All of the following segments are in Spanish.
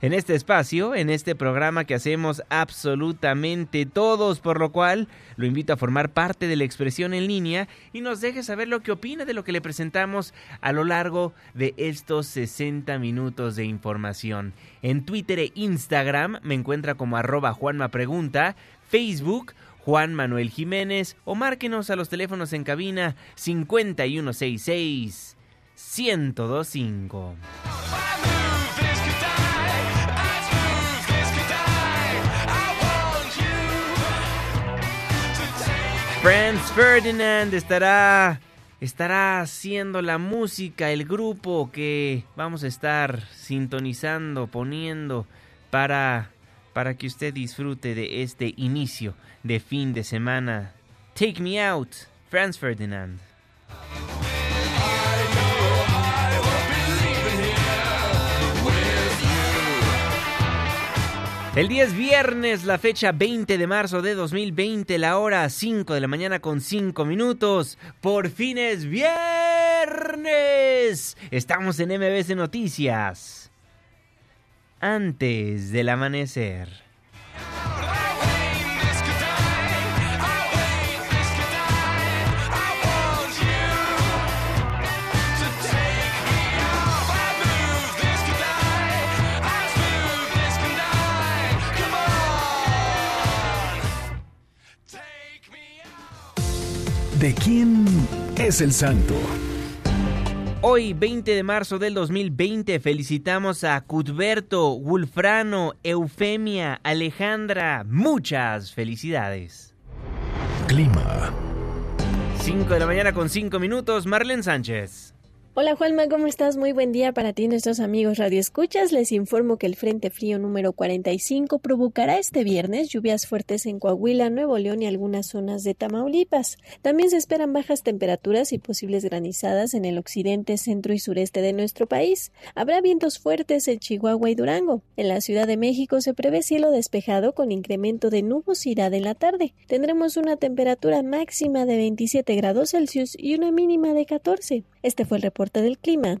en este espacio, en este programa que hacemos absolutamente todos, por lo cual lo invito a formar parte de la expresión en línea y nos deje saber lo que opina de lo que le presentamos a lo largo de estos 60 minutos de información. En Twitter e Instagram me encuentra como arroba Juanma Pregunta, Facebook Juan Manuel Jiménez o márquenos a los teléfonos en cabina 5166 1025. Franz Ferdinand estará estará haciendo la música, el grupo que vamos a estar sintonizando, poniendo para para que usted disfrute de este inicio de fin de semana. Take Me Out, Franz Ferdinand. El día es viernes, la fecha 20 de marzo de 2020, la hora 5 de la mañana con 5 minutos. Por fin es viernes. Estamos en MBS Noticias. Antes del amanecer. ¿De quién es el santo? Hoy, 20 de marzo del 2020, felicitamos a Cudberto, Wulfrano, Eufemia, Alejandra. Muchas felicidades. Clima. 5 de la mañana con 5 minutos, Marlene Sánchez. Hola Juanma, ¿cómo estás? Muy buen día para ti, nuestros amigos Radio Escuchas. Les informo que el Frente Frío número 45 provocará este viernes lluvias fuertes en Coahuila, Nuevo León y algunas zonas de Tamaulipas. También se esperan bajas temperaturas y posibles granizadas en el occidente, centro y sureste de nuestro país. Habrá vientos fuertes en Chihuahua y Durango. En la Ciudad de México se prevé cielo despejado con incremento de nubosidad en la tarde. Tendremos una temperatura máxima de 27 grados Celsius y una mínima de 14. Este fue el reporte del clima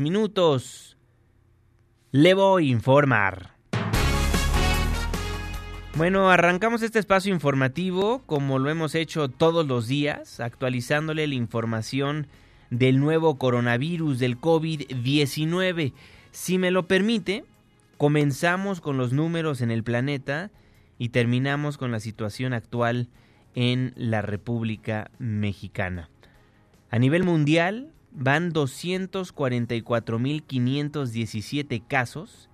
minutos. Le voy a informar. Bueno, arrancamos este espacio informativo como lo hemos hecho todos los días, actualizándole la información del nuevo coronavirus del COVID-19. Si me lo permite, comenzamos con los números en el planeta y terminamos con la situación actual en la República Mexicana. A nivel mundial, van 244.517 casos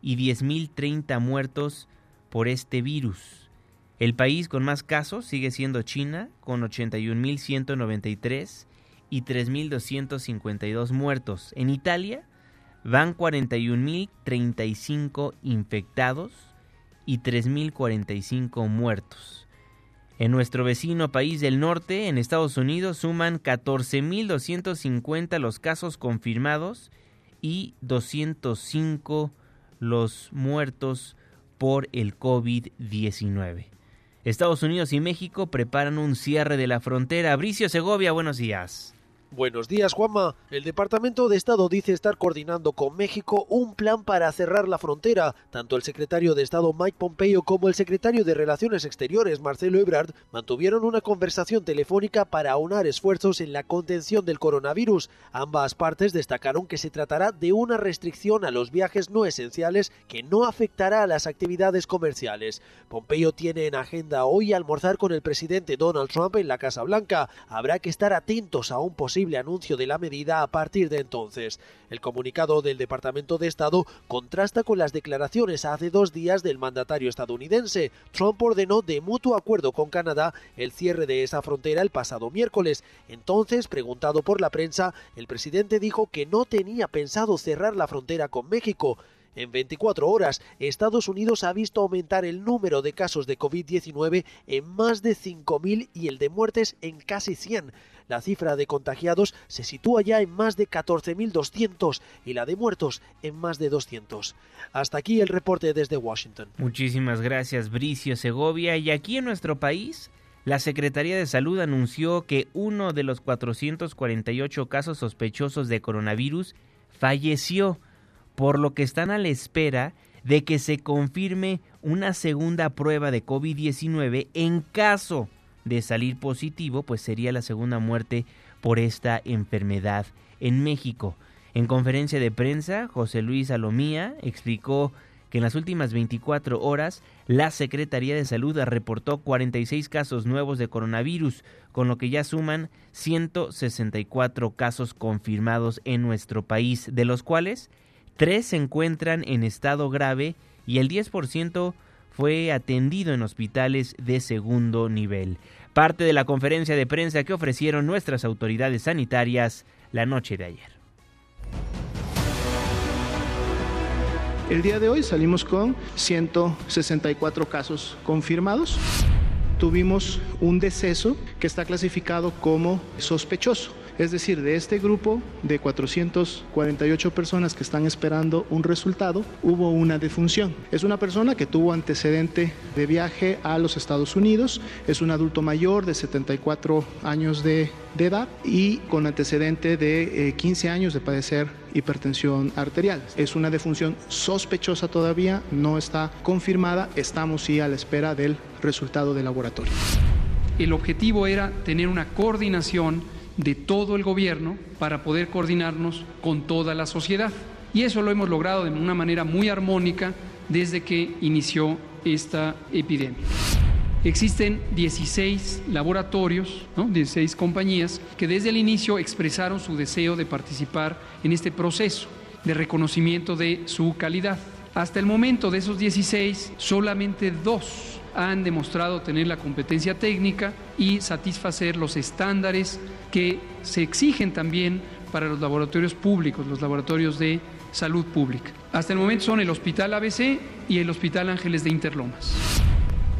y 10.030 muertos por este virus. El país con más casos sigue siendo China, con 81.193 y 3.252 muertos. En Italia van 41.035 infectados y 3.045 muertos. En nuestro vecino país del norte, en Estados Unidos, suman 14.250 los casos confirmados y 205 los muertos por el COVID-19. Estados Unidos y México preparan un cierre de la frontera. Bricio Segovia, buenos días. Buenos días, Juanma. El Departamento de Estado dice estar coordinando con México un plan para cerrar la frontera. Tanto el secretario de Estado Mike Pompeo como el secretario de Relaciones Exteriores Marcelo Ebrard mantuvieron una conversación telefónica para aunar esfuerzos en la contención del coronavirus. Ambas partes destacaron que se tratará de una restricción a los viajes no esenciales que no afectará a las actividades comerciales. Pompeo tiene en agenda hoy almorzar con el presidente Donald Trump en la Casa Blanca. Habrá que estar atentos a un posible anuncio de la medida a partir de entonces. El comunicado del Departamento de Estado contrasta con las declaraciones hace dos días del mandatario estadounidense. Trump ordenó de mutuo acuerdo con Canadá el cierre de esa frontera el pasado miércoles. Entonces, preguntado por la prensa, el presidente dijo que no tenía pensado cerrar la frontera con México. En 24 horas, Estados Unidos ha visto aumentar el número de casos de COVID-19 en más de 5.000 y el de muertes en casi 100. La cifra de contagiados se sitúa ya en más de 14.200 y la de muertos en más de 200. Hasta aquí el reporte desde Washington. Muchísimas gracias, Bricio Segovia. Y aquí en nuestro país, la Secretaría de Salud anunció que uno de los 448 casos sospechosos de coronavirus falleció, por lo que están a la espera de que se confirme una segunda prueba de COVID-19 en caso de salir positivo, pues sería la segunda muerte por esta enfermedad en México. En conferencia de prensa, José Luis Alomía explicó que en las últimas 24 horas la Secretaría de Salud reportó 46 casos nuevos de coronavirus, con lo que ya suman 164 casos confirmados en nuestro país, de los cuales 3 se encuentran en estado grave y el 10% fue atendido en hospitales de segundo nivel parte de la conferencia de prensa que ofrecieron nuestras autoridades sanitarias la noche de ayer. El día de hoy salimos con 164 casos confirmados. Tuvimos un deceso que está clasificado como sospechoso. Es decir, de este grupo de 448 personas que están esperando un resultado, hubo una defunción. Es una persona que tuvo antecedente de viaje a los Estados Unidos, es un adulto mayor de 74 años de, edad y con antecedente de 15 eh, años de padecer hipertensión arterial. Es una defunción sospechosa todavía, no está confirmada, estamos sí a la espera del resultado del laboratorio. El objetivo era tener una coordinación de todo el gobierno para poder coordinarnos con toda la sociedad. Y eso lo hemos logrado de una manera muy armónica desde que inició esta epidemia. Existen 16 laboratorios, 16 compañías que desde el inicio expresaron su deseo de participar en este proceso de reconocimiento de su calidad. Hasta el momento de esos 16, solamente dos han demostrado tener la competencia técnica y satisfacer los estándares que se exigen también para los laboratorios públicos, los laboratorios de salud pública. Hasta el momento son el Hospital ABC y el Hospital Ángeles de Interlomas.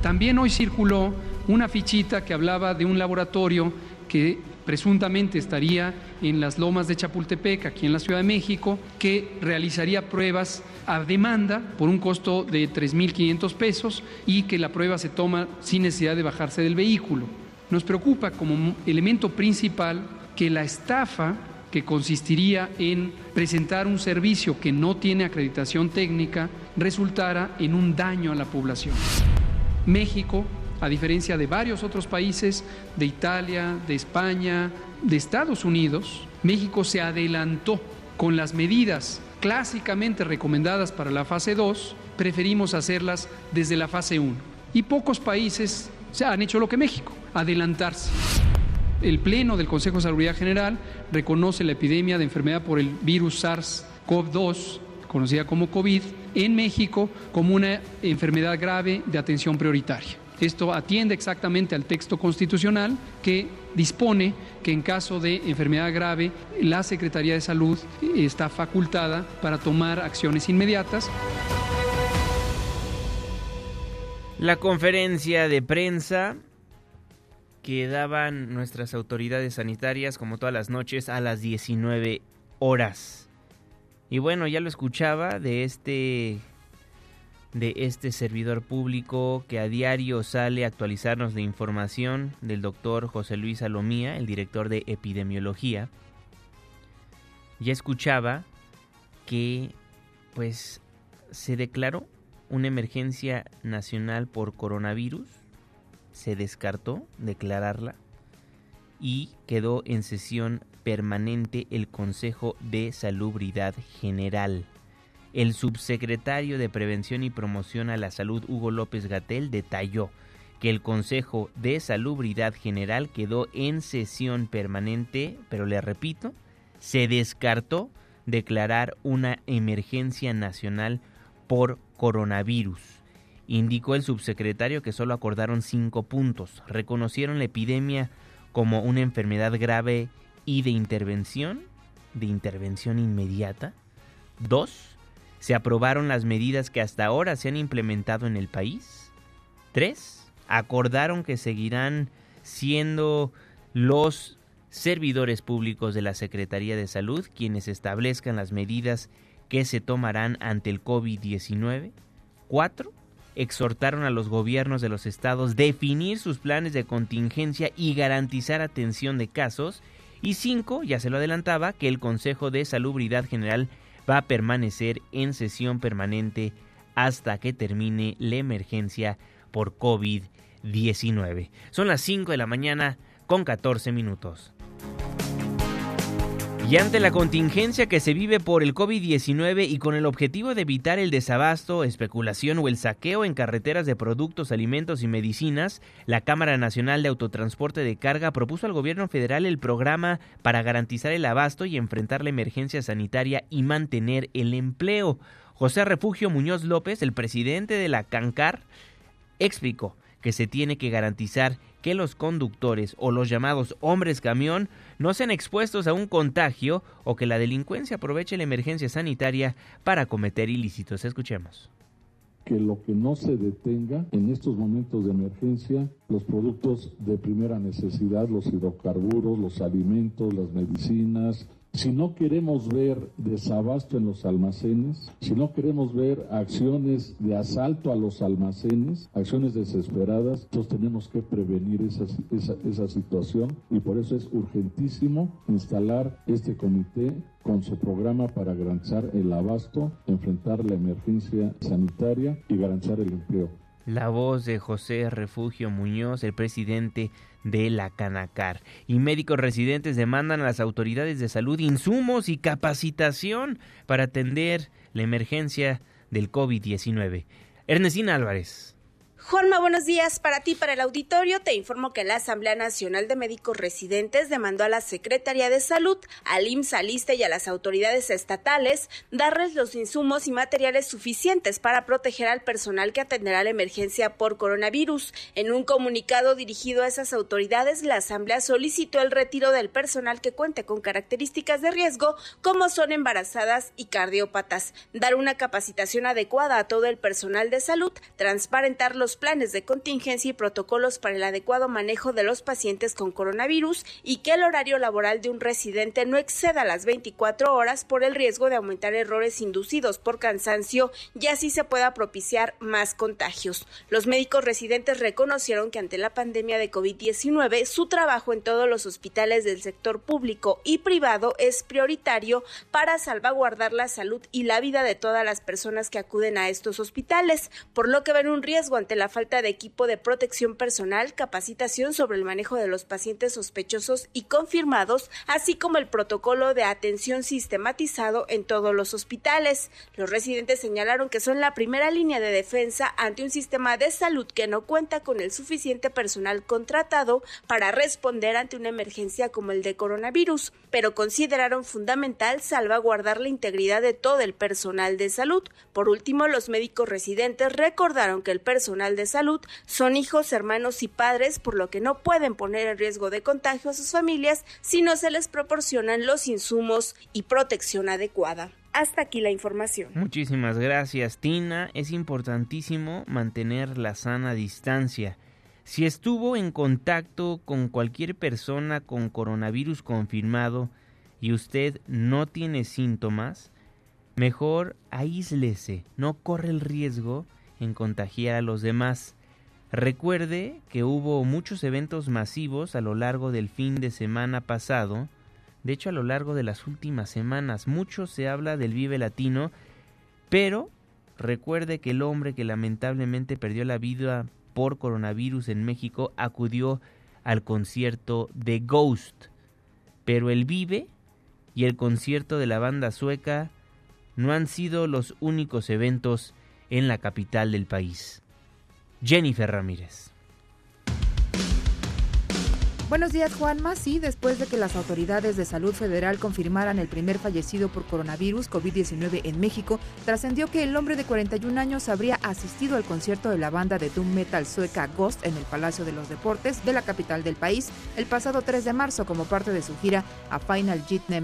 También hoy circuló una fichita que hablaba de un laboratorio que presuntamente estaría en las lomas de Chapultepec, aquí en la Ciudad de México, que realizaría pruebas a demanda por un costo de 3.500 pesos y que la prueba se toma sin necesidad de bajarse del vehículo. Nos preocupa como elemento principal que la estafa que consistiría en presentar un servicio que no tiene acreditación técnica resultara en un daño a la población. México a diferencia de varios otros países, de Italia, de España, de Estados Unidos, México se adelantó con las medidas clásicamente recomendadas para la fase 2, preferimos hacerlas desde la fase 1. Y pocos países se han hecho lo que México, adelantarse. El Pleno del Consejo de Salud General reconoce la epidemia de enfermedad por el virus SARS-CoV-2, conocida como COVID, en México como una enfermedad grave de atención prioritaria Esto atiende exactamente al texto constitucional que dispone que en caso de enfermedad grave la Secretaría de Salud está facultada para tomar acciones inmediatas. La conferencia de prensa que daban nuestras autoridades sanitarias como todas las noches a las 19 horas. Y bueno, ya lo escuchaba de este de este servidor público que a diario sale a actualizarnos de información del doctor José Luis Salomía, el director de epidemiología. Ya escuchaba que pues se declaró una emergencia nacional por coronavirus, se descartó declararla y quedó en sesión permanente el Consejo de Salubridad General. El subsecretario de Prevención y Promoción a la Salud, Hugo López Gatel, detalló que el Consejo de Salubridad General quedó en sesión permanente, pero le repito, se descartó declarar una emergencia nacional por coronavirus. Indicó el subsecretario que solo acordaron cinco puntos. Reconocieron la epidemia como una enfermedad grave y de intervención, de intervención inmediata. Dos, se aprobaron las medidas que hasta ahora se han implementado en el país. Tres, acordaron que seguirán siendo los servidores públicos de la Secretaría de Salud quienes establezcan las medidas que se tomarán ante el COVID-19. Cuatro, exhortaron a los gobiernos de los estados definir sus planes de contingencia y garantizar atención de casos. Y cinco, ya se lo adelantaba, que el Consejo de Salubridad General va a permanecer en sesión permanente hasta que termine la emergencia por COVID-19. Son las 5 de la mañana con 14 minutos. Y ante la contingencia que se vive por el COVID-19 y con el objetivo de evitar el desabasto, especulación o el saqueo en carreteras de productos, alimentos y medicinas, la Cámara Nacional de Autotransporte de Carga propuso al gobierno federal el programa para garantizar el abasto y enfrentar la emergencia sanitaria y mantener el empleo. José Refugio Muñoz López, el presidente de la CANCAR, explicó que se tiene que garantizar que los conductores o los llamados hombres camión no sean expuestos a un contagio o que la delincuencia aproveche la emergencia sanitaria para cometer ilícitos. Escuchemos que lo que no se detenga en estos momentos de emergencia, los productos de primera necesidad, los hidrocarburos, los alimentos, las medicinas, si no queremos ver desabasto en los almacenes, si no queremos ver acciones de asalto a los almacenes, acciones desesperadas, entonces tenemos que prevenir esa, esa, situación y por eso es urgentísimo instalar este comité con su programa para garantizar el abasto, enfrentar la emergencia sanitaria y garantizar el empleo. La voz de José Refugio Muñoz, el presidente de la Canacar. Y médicos residentes demandan a las autoridades de salud insumos y capacitación para atender la emergencia del COVID-19. Ernestina Álvarez. Juanma, buenos días para ti, para el auditorio. Te informo que la Asamblea Nacional de Médicos Residentes demandó a la Secretaría de Salud, al IMSS, al y a las autoridades estatales darles los insumos y materiales suficientes para proteger al personal que atenderá la emergencia por coronavirus. En un comunicado dirigido a esas autoridades, la Asamblea solicitó el retiro del personal que cuente con características de riesgo, como son embarazadas y cardiópatas, dar una capacitación adecuada a todo el personal de salud, transparentar los planes de contingencia y protocolos para el adecuado manejo de los pacientes con coronavirus y que el horario laboral de un residente no exceda las 24 horas por el riesgo de aumentar errores inducidos por cansancio y así se pueda propiciar más contagios. Los médicos residentes reconocieron que ante la pandemia de COVID-19 su trabajo en todos los hospitales del sector público y privado es prioritario para salvaguardar la salud y la vida de todas las personas que acuden a estos hospitales, por lo que ven un riesgo ante la falta de equipo de protección personal, capacitación sobre el manejo de los pacientes sospechosos y confirmados, así como el protocolo de atención sistematizado en todos los hospitales. Los residentes señalaron que son la primera línea de defensa ante un sistema de salud que no cuenta con el suficiente personal contratado para responder ante una emergencia como el de coronavirus, pero consideraron fundamental salvaguardar la integridad de todo el personal de salud. Por último, los médicos residentes recordaron que el personal De Salud son hijos, hermanos y padres, por lo que no pueden poner en riesgo de contagio a sus familias si no se les proporcionan los insumos y protección adecuada. Hasta aquí la información. Muchísimas gracias, Tina. Es importantísimo mantener la sana distancia. Si estuvo en contacto con cualquier persona con coronavirus confirmado y usted no tiene síntomas, mejor aíslese, no corre el riesgo en contagiar a los demás. Recuerde que hubo muchos eventos masivos a lo largo del fin de semana pasado de hecho, a lo largo de las últimas semanas mucho se habla del Vive Latino, pero recuerde que el hombre que lamentablemente perdió la vida por coronavirus en México acudió al concierto de Ghost. Pero el Vive y el concierto de la banda sueca no han sido los únicos eventos en la capital del país. Jennifer Ramírez. Buenos días, Juanma. Sí, después de que las autoridades de salud federal confirmaran el primer fallecido por coronavirus COVID-19 en México, trascendió que el hombre de 41 años habría asistido al concierto de la banda de doom metal sueca Ghost en el Palacio de los Deportes de la capital del país el pasado 3 de marzo como parte de su gira a Final Jitne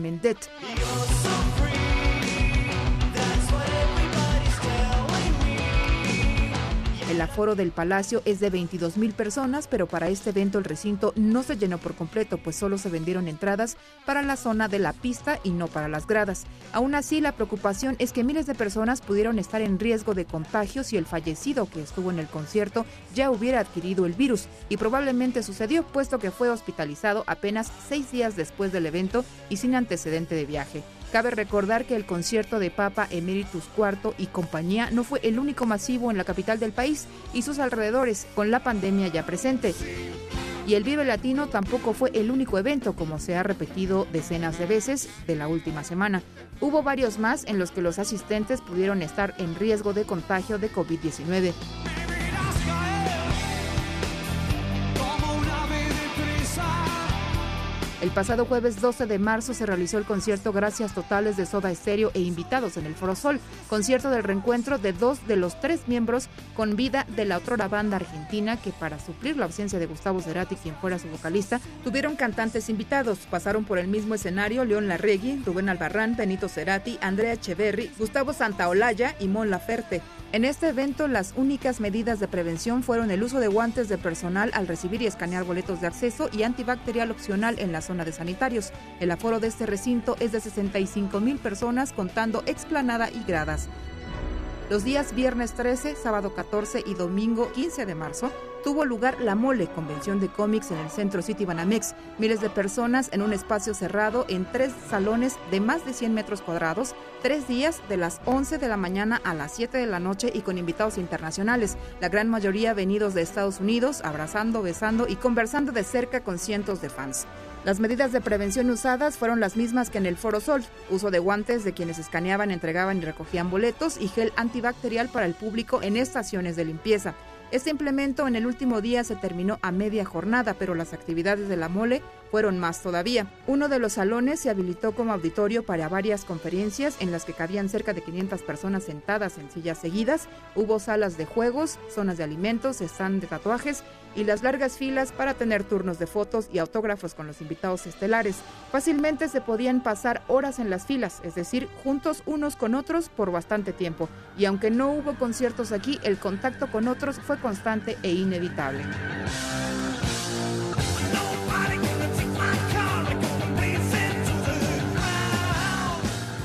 El aforo del Palacio es de 22 mil personas, pero para este evento el recinto no se llenó por completo, pues solo se vendieron entradas para la zona de la pista y no para las gradas. Aún así, la preocupación es que miles de personas pudieron estar en riesgo de contagio si el fallecido que estuvo en el concierto ya hubiera adquirido el virus, y probablemente sucedió, puesto que fue hospitalizado apenas seis días después del evento y sin antecedente de viaje. Cabe recordar que el concierto de Papa Emeritus IV y compañía no fue el único masivo en la capital del país y sus alrededores, con la pandemia ya presente. Y el Vive Latino tampoco fue el único evento, como se ha repetido decenas de veces de la última semana. Hubo varios más en los que los asistentes pudieron estar en riesgo de contagio de COVID-19. El pasado jueves 12 de marzo se realizó el concierto Gracias Totales de Soda Estéreo e invitados en el Foro Sol, concierto del reencuentro de dos de los tres miembros con vida de la otra banda argentina que para suplir la ausencia de Gustavo Cerati, quien fuera su vocalista, tuvieron cantantes invitados. Pasaron por el mismo escenario León Larregui, Rubén Albarrán, Benito Cerati, Andrea Echeverry, Gustavo Santaolalla y Mon Laferte. En este evento, las únicas medidas de prevención fueron el uso de guantes de personal al recibir y escanear boletos de acceso y antibacterial opcional en la zona de sanitarios. El aforo de este recinto es de 65 mil personas contando explanada y gradas. Los días viernes 13, sábado 14 y domingo 15 de marzo tuvo lugar la Mole, convención de cómics en el Centro City Banamex. Miles de personas en un espacio cerrado en tres salones de más de 100 metros cuadrados, tres días de las 11 de la mañana a las 7 de la noche y con invitados internacionales, la gran mayoría venidos de Estados Unidos, abrazando, besando y conversando de cerca con cientos de fans. Las medidas de prevención usadas fueron las mismas que en el Foro Sol, uso de guantes de quienes escaneaban, entregaban y recogían boletos y gel antibacterial para el público en estaciones de limpieza. Este implemento en el último día se terminó a media jornada, pero las actividades de la mole fueron más todavía. Uno de los salones se habilitó como auditorio para varias conferencias en las que cabían cerca de 500 personas sentadas en sillas seguidas. Hubo salas de juegos, zonas de alimentos, stand de tatuajes y las largas filas para tener turnos de fotos y autógrafos con los invitados estelares. Fácilmente se podían pasar horas en las filas, es decir, juntos unos con otros por bastante tiempo. Y aunque no hubo conciertos aquí, el contacto con otros fue constante e inevitable.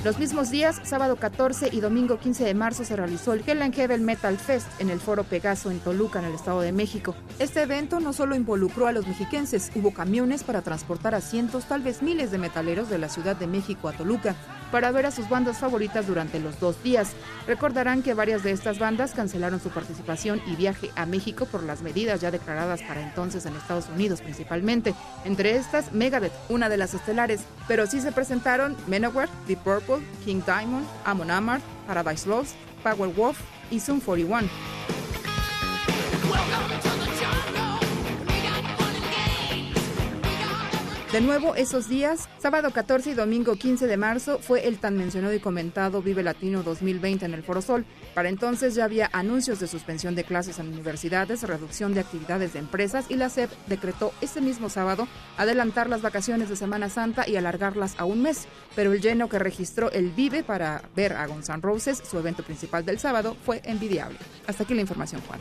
Los mismos días, sábado 14 y domingo 15 de marzo, se realizó el Hell and Metal Fest en el Foro Pegaso en Toluca, en el Estado de México. Este evento no solo involucró a los mexiquenses, hubo camiones para transportar a cientos, tal vez miles de metaleros de la Ciudad de México a Toluca para ver a sus bandas favoritas durante los dos días. Recordarán que varias de estas bandas cancelaron su participación y viaje a México por las medidas ya declaradas para entonces en Estados Unidos principalmente. Entre estas, Megadeth, una de las estelares, pero sí se presentaron Manowar, Deep Purple, King Diamond, Amon Amarth, Paradise Lost, Power Wolf y Zoom 41. De nuevo, esos días, sábado 14 y domingo 15 de marzo, fue el tan mencionado y comentado Vive Latino 2020 en el Foro Sol. Para entonces ya había anuncios de suspensión de clases en universidades, reducción de actividades de empresas y la SEP decretó ese mismo sábado adelantar las vacaciones de Semana Santa y alargarlas a un mes. Pero el lleno que registró el Vive para ver a Gonzalo Roses, su evento principal del sábado, fue envidiable. Hasta aquí la información, Juan.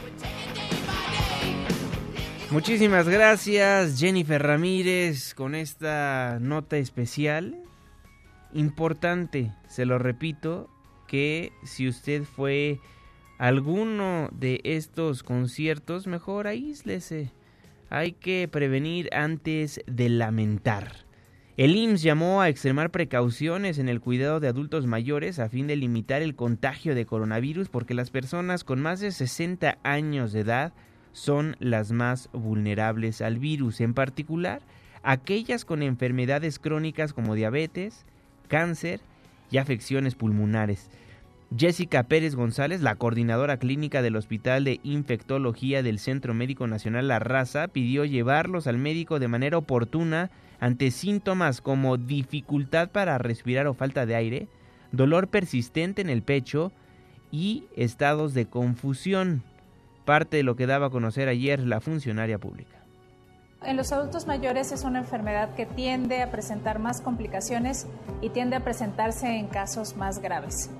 Muchísimas gracias Jennifer Ramírez con esta nota especial. Importante, se lo repito, que si usted fue a alguno de estos conciertos, mejor aíslese. Hay que prevenir antes de lamentar. El IMSS llamó a extremar precauciones en el cuidado de adultos mayores a fin de limitar el contagio de coronavirus porque las personas con más de 60 años de edad son las más vulnerables al virus, en particular aquellas con enfermedades crónicas como diabetes, cáncer y afecciones pulmonares. Jessica Pérez González, la coordinadora clínica del Hospital de Infectología del Centro Médico Nacional La Raza, pidió llevarlos al médico de manera oportuna ante síntomas como dificultad para respirar o falta de aire, dolor persistente en el pecho y estados de confusión parte de lo que daba a conocer ayer la funcionaria pública. En los adultos mayores es una enfermedad que tiende a presentar más complicaciones y tiende a presentarse en casos más graves.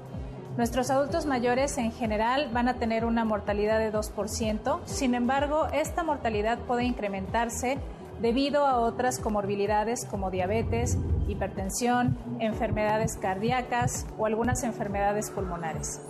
Nuestros adultos mayores en general van a tener una mortalidad de 2%, sin embargo, esta mortalidad puede incrementarse debido a otras comorbilidades como diabetes, hipertensión, enfermedades cardíacas o algunas enfermedades pulmonares.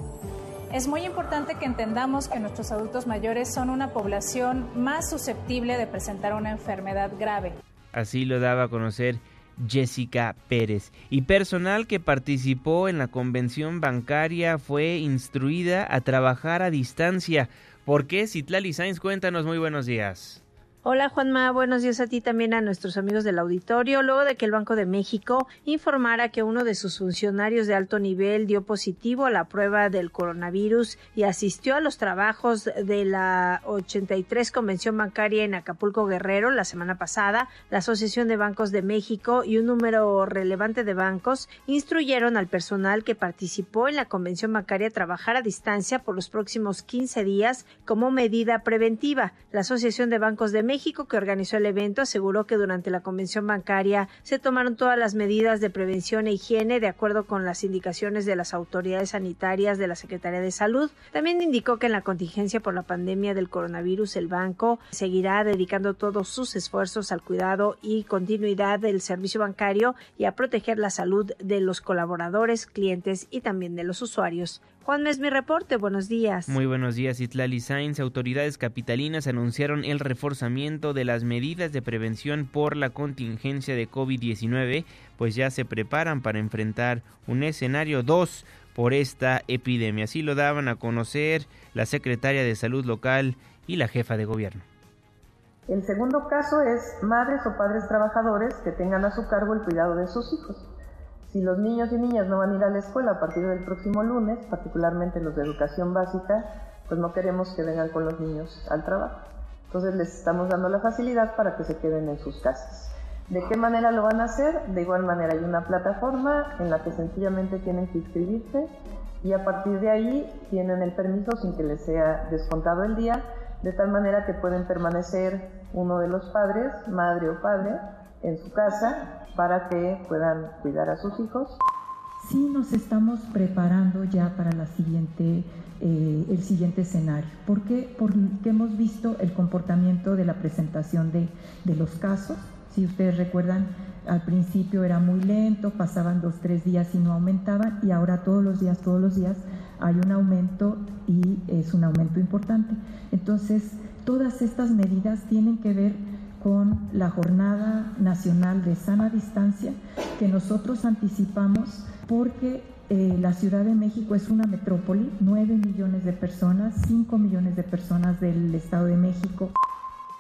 Es muy importante que entendamos que nuestros adultos mayores son una población más susceptible de presentar una enfermedad grave. Así lo daba a conocer Jessica Pérez. Y personal que participó en la convención bancaria fue instruida a trabajar a distancia. ¿Por qué? Citlali Sainz, cuéntanos, muy buenos días. Hola Juanma, buenos días a ti también a nuestros amigos del auditorio. Luego de que el Banco de México informara que uno de sus funcionarios de alto nivel dio positivo a la prueba del coronavirus y asistió a los trabajos de la 83 Convención Bancaria en Acapulco Guerrero la semana pasada, la Asociación de Bancos de México y un número relevante de bancos instruyeron al personal que participó en la Convención Bancaria a trabajar a distancia por los próximos 15 días como medida preventiva. La Asociación de Bancos de México que organizó el evento, aseguró que durante la convención bancaria se tomaron todas las medidas de prevención e higiene de acuerdo con las indicaciones de las autoridades sanitarias de la Secretaría de Salud. También indicó que en la contingencia por la pandemia del coronavirus el banco seguirá dedicando todos sus esfuerzos al cuidado y continuidad del servicio bancario y a proteger la salud de los colaboradores, clientes y también de los usuarios. Juan es mi reporte. Buenos días. Muy buenos días, Itlali Sainz. Autoridades capitalinas anunciaron el reforzamiento de las medidas de prevención por la contingencia de COVID-19, pues ya se preparan para enfrentar un escenario 2 por esta epidemia. Así lo daban a conocer la secretaria de Salud local y la jefa de gobierno. El segundo caso es madres o padres trabajadores que tengan a su cargo el cuidado de sus hijos. Si los niños y niñas no van a ir a la escuela a partir del próximo lunes, particularmente los de educación básica, pues no queremos que vengan con los niños al trabajo. Entonces les estamos dando la facilidad para que se queden en sus casas. ¿De qué manera lo van a hacer? De igual manera hay una plataforma en la que sencillamente tienen que inscribirse y a partir de ahí tienen el permiso sin que les sea descontado el día, de tal manera que pueden permanecer uno de los padres, madre o padre, en su casa para que puedan cuidar a sus hijos. Sí nos estamos preparando ya para la siguiente, eh, el siguiente escenario. ¿Por qué? Porque hemos visto el comportamiento de la presentación de, de los casos. Si ustedes recuerdan, al principio era muy lento, pasaban dos, tres días y no aumentaban, y ahora todos los días, todos los días hay un aumento y es un aumento importante. Entonces, todas estas medidas tienen que ver con la Jornada Nacional de Sana Distancia que nosotros anticipamos porque eh, la Ciudad de México es una metrópoli, 9 millones de personas, 5 millones de personas del Estado de México.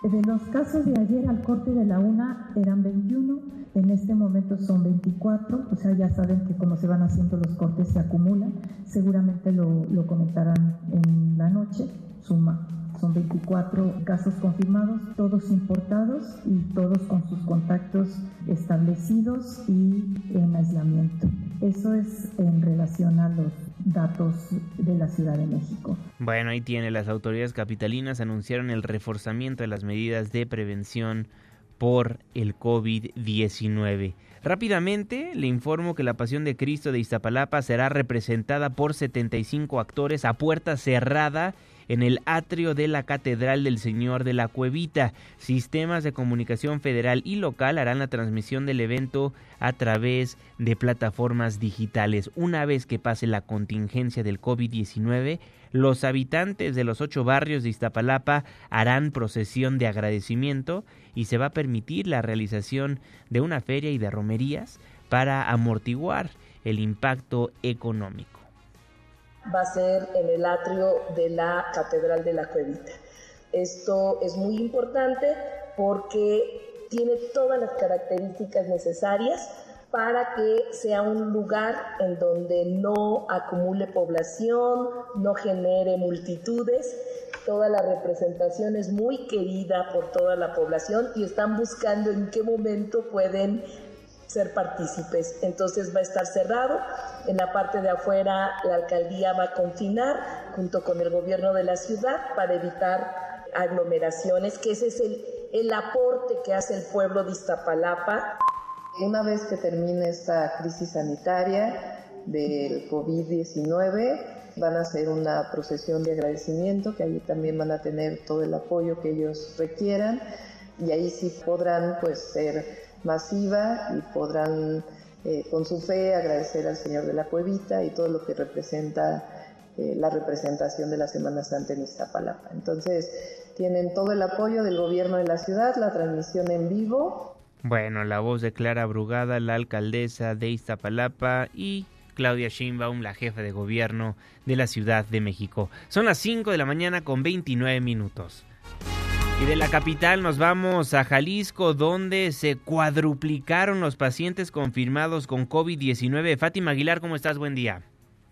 De los casos de ayer al corte de la una eran 21, en este momento son 24, o sea, ya saben que como se van haciendo los cortes se acumulan, seguramente lo, lo comentarán en la noche, suma Son 24 casos confirmados, todos importados y todos con sus contactos establecidos y en aislamiento. Eso es en relación a los datos de la Ciudad de México. Bueno, ahí tiene, las autoridades capitalinas anunciaron el reforzamiento de las medidas de prevención por el COVID-19. Rápidamente le informo que la Pasión de Cristo de Iztapalapa será representada por 75 actores a puerta cerrada en el atrio de la Catedral del Señor de la Cuevita. Sistemas de comunicación federal y local harán la transmisión del evento a través de plataformas digitales. Una vez que pase la contingencia del COVID-19, los habitantes de los ocho barrios de Iztapalapa harán procesión de agradecimiento y se va a permitir la realización de una feria y de romerías para amortiguar el impacto económico va a ser en el atrio de la Catedral de la Cuevita. Esto es muy importante porque tiene todas las características necesarias para que sea un lugar en donde no acumule población, no genere multitudes. Toda la representación es muy querida por toda la población y están buscando en qué momento pueden ser partícipes. Entonces va a estar cerrado. En la parte de afuera la alcaldía va a confinar junto con el gobierno de la ciudad para evitar aglomeraciones, que ese es el, el aporte que hace el pueblo de Iztapalapa. Una vez que termine esta crisis sanitaria del COVID-19, van a hacer una procesión de agradecimiento, que allí también van a tener todo el apoyo que ellos requieran y ahí sí podrán pues ser masiva y podrán eh, con su fe agradecer al Señor de la Cuevita y todo lo que representa eh, la representación de la Semana Santa en Iztapalapa. Entonces, tienen todo el apoyo del gobierno de la ciudad, la transmisión en vivo. Bueno, la voz de Clara Brugada, la alcaldesa de Iztapalapa y Claudia Sheinbaum, la jefa de gobierno de la Ciudad de México. Son las 5 de la mañana con 29 minutos. Y de la capital nos vamos a Jalisco, donde se cuadruplicaron los pacientes confirmados con COVID-19. Fátima Aguilar, ¿cómo estás? Buen día.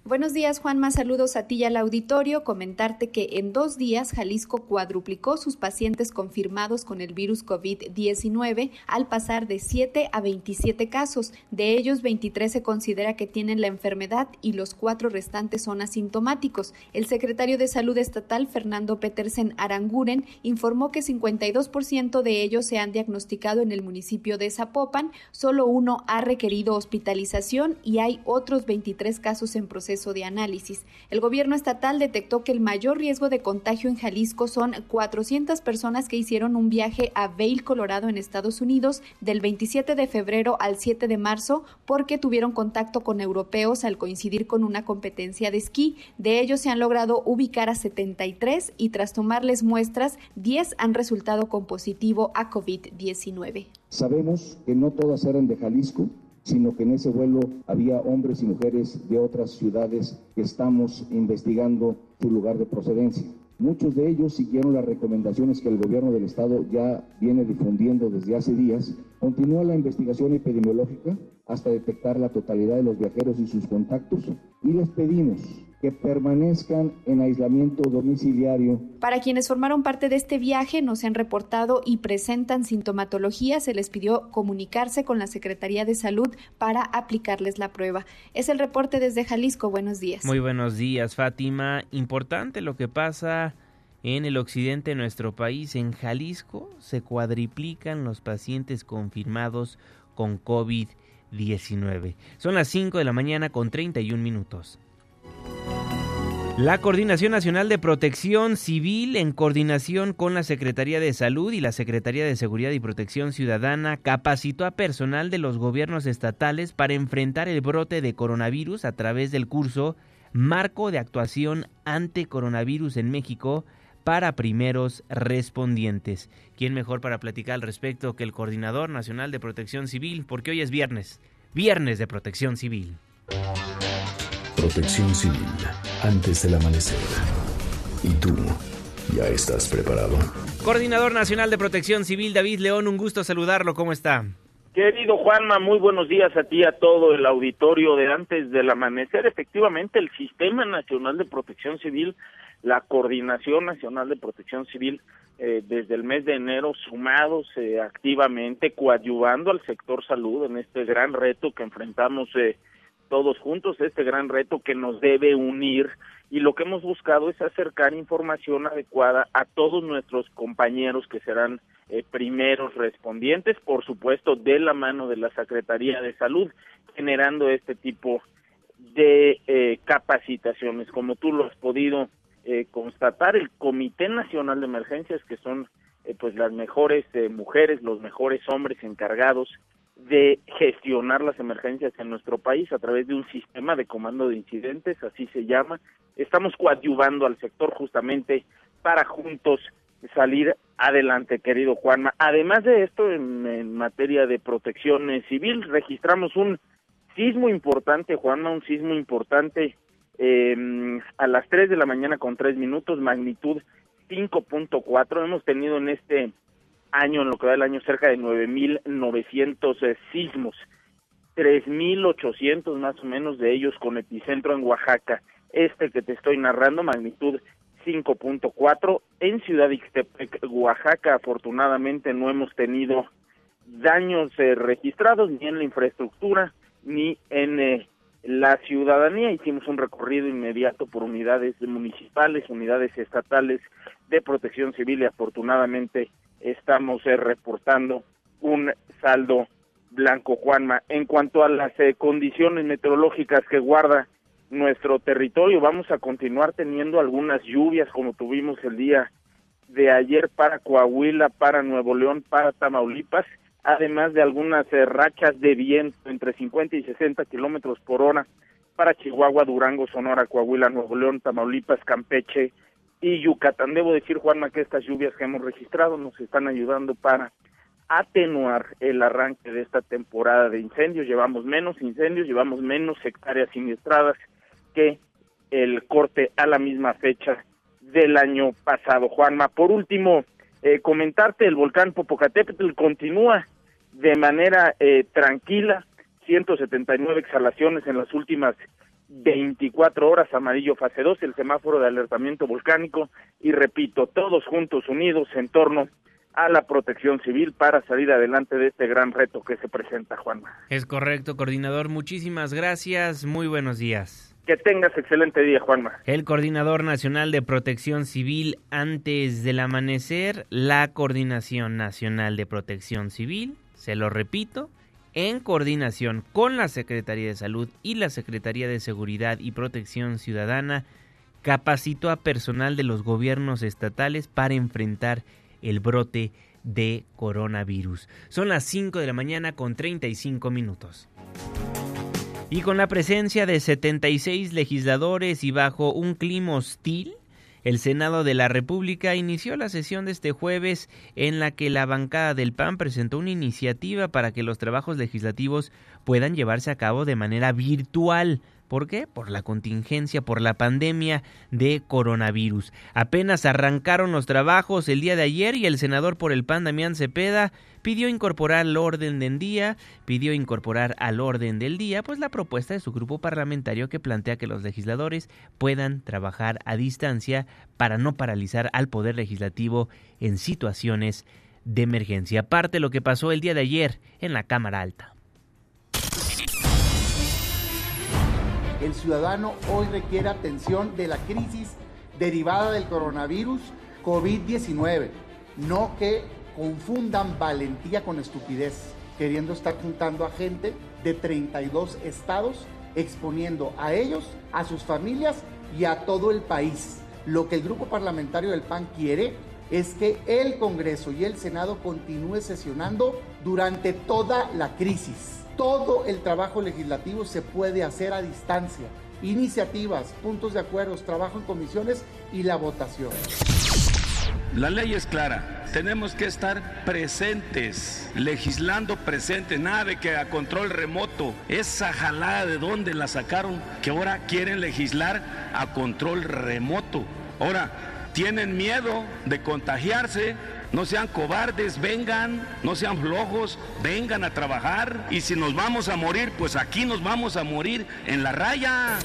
Buenos días, Juan. Más saludos a ti y al auditorio. Comentarte que en dos días Jalisco cuadruplicó sus pacientes confirmados con el virus COVID-19 al pasar de 7 a 27 casos. De ellos, 23 se considera que tienen la enfermedad y los cuatro restantes son asintomáticos. El secretario de Salud Estatal, Fernando Petersen Aranguren, informó que 52% de ellos se han diagnosticado en el municipio de Zapopan, solo uno ha requerido hospitalización y hay otros 23 casos en proceso de análisis. El gobierno estatal detectó que el mayor riesgo de contagio en Jalisco son 400 personas que hicieron un viaje a Vail, Colorado, en Estados Unidos, del 27 de febrero al 7 de marzo, porque tuvieron contacto con europeos al coincidir con una competencia de esquí. De ellos se han logrado ubicar a 73 y tras tomarles muestras, 10 han resultado con positivo a COVID-19. Sabemos que no todas eran de Jalisco sino que en ese vuelo había hombres y mujeres de otras ciudades que estamos investigando su lugar de procedencia. Muchos de ellos siguieron las recomendaciones que el gobierno del estado ya viene difundiendo desde hace días. Continúa la investigación epidemiológica hasta detectar la totalidad de los viajeros y sus contactos y les pedimos que permanezcan en aislamiento domiciliario. Para quienes formaron parte de este viaje, no se han reportado y presentan sintomatología, se les pidió comunicarse con la Secretaría de Salud para aplicarles la prueba. Es el reporte desde Jalisco. Buenos días. Muy buenos días, Fátima. Importante lo que pasa en el occidente de nuestro país. En Jalisco se cuadriplican los pacientes confirmados con COVID-19. Son las 5 de la mañana con 31 minutos. La Coordinación Nacional de Protección Civil, en coordinación con la Secretaría de Salud y la Secretaría de Seguridad y Protección Ciudadana, capacitó a personal de los gobiernos estatales para enfrentar el brote de coronavirus a través del curso Marco de Actuación ante Coronavirus en México para primeros respondientes. ¿Quién mejor para platicar al respecto que el Coordinador Nacional de Protección Civil? Porque hoy es viernes, viernes de Protección Civil. Protección Civil, antes del amanecer. ¿Y tú ya estás preparado? Coordinador Nacional de Protección Civil, David León, un gusto saludarlo. ¿Cómo está? Querido Juanma, muy buenos días a ti y a todo el auditorio de antes del amanecer. Efectivamente, el Sistema Nacional de Protección Civil la Coordinación Nacional de Protección Civil eh, desde el mes de enero sumados eh, activamente, coadyuvando al sector salud en este gran reto que enfrentamos eh, todos juntos, este gran reto que nos debe unir y lo que hemos buscado es acercar información adecuada a todos nuestros compañeros que serán eh, primeros respondientes, por supuesto, de la mano de la Secretaría de Salud, generando este tipo de eh, capacitaciones. Como tú lo has podido eh, constatar, el Comité Nacional de Emergencias, que son pues las mejores mujeres, los mejores hombres encargados de gestionar las emergencias en nuestro país a través de un sistema de comando de incidentes, así se llama. Estamos coadyuvando al sector justamente para juntos salir adelante, querido Juanma. Además de esto, en, materia de protección civil, registramos un sismo importante, Juanma, un sismo importante eh, a las 3 de la mañana con 3 minutos, magnitud 5.4. Hemos tenido en este año, en lo que va del año, cerca de 9.900 eh, sismos, 3.800 más o menos de ellos con epicentro en Oaxaca. Este que te estoy narrando, magnitud 5.4 en Ciudad Ixtepec, Oaxaca. Afortunadamente no hemos tenido daños eh, registrados ni en la infraestructura ni en eh, la ciudadanía. Hicimos un recorrido inmediato por unidades municipales, unidades estatales de protección civil y afortunadamente estamos eh, reportando un saldo blanco, Juanma. En cuanto a las eh, condiciones meteorológicas que guarda nuestro territorio, vamos a continuar teniendo algunas lluvias como tuvimos el día de ayer para Coahuila, para Nuevo León, para Tamaulipas, además de algunas eh, rachas de viento entre 50 y 60 kilómetros por hora para Chihuahua, Durango, Sonora, Coahuila, Nuevo León, Tamaulipas, Campeche, y Yucatán. Debo decir, Juanma, que estas lluvias que hemos registrado nos están ayudando para atenuar el arranque de esta temporada de incendios. Llevamos menos incendios, llevamos menos hectáreas siniestradas que el corte a la misma fecha del año pasado. Juanma, por último, eh, comentarte, el volcán Popocatépetl continúa de manera eh, tranquila, 179 exhalaciones en las últimas 24 horas, amarillo fase 2, el semáforo de alertamiento volcánico y repito, todos juntos unidos en torno a la protección civil para salir adelante de este gran reto que se presenta, Juanma. Es correcto, coordinador. Muchísimas gracias. Muy buenos días. Que tengas excelente día, Juanma. El coordinador nacional de protección civil antes del amanecer, la Coordinación Nacional de Protección Civil, se lo repito, en coordinación con la Secretaría de Salud y la Secretaría de Seguridad y Protección Ciudadana, capacitó a personal de los gobiernos estatales para enfrentar el brote de coronavirus. Son las 5 de la mañana con 35 minutos. Y con la presencia de 76 legisladores y bajo un clima hostil, el Senado de la República inició la sesión de este jueves en la que la bancada del PAN presentó una iniciativa para que los trabajos legislativos puedan llevarse a cabo de manera virtual. ¿Por qué? Por la contingencia, por la pandemia de coronavirus. Apenas arrancaron los trabajos el día de ayer y el senador por el PAN, Damián Cepeda, pidió incorporar al orden del día, pidió incorporar al orden del día, pues la propuesta de su grupo parlamentario que plantea que los legisladores puedan trabajar a distancia para no paralizar al poder legislativo en situaciones de emergencia. Aparte lo que pasó el día de ayer en la Cámara Alta. El ciudadano hoy requiere atención de la crisis derivada del coronavirus COVID-19, no que confundan valentía con estupidez, queriendo estar juntando a gente de 32 estados, exponiendo a ellos, a sus familias y a todo el país. Lo que el grupo parlamentario del PAN quiere es que el Congreso y el Senado continúe sesionando durante toda la crisis todo el trabajo legislativo se puede hacer a distancia. Iniciativas, puntos de acuerdo, trabajo en comisiones y la votación. La ley es clara. Tenemos que estar presentes, legislando presentes, nada de que a control remoto. Esa jalada de dónde la sacaron, que ahora quieren legislar a control remoto. Ahora, tienen miedo de contagiarse, no sean cobardes, vengan, no sean flojos, vengan a trabajar. Y si nos vamos a morir, pues aquí nos vamos a morir en la raya.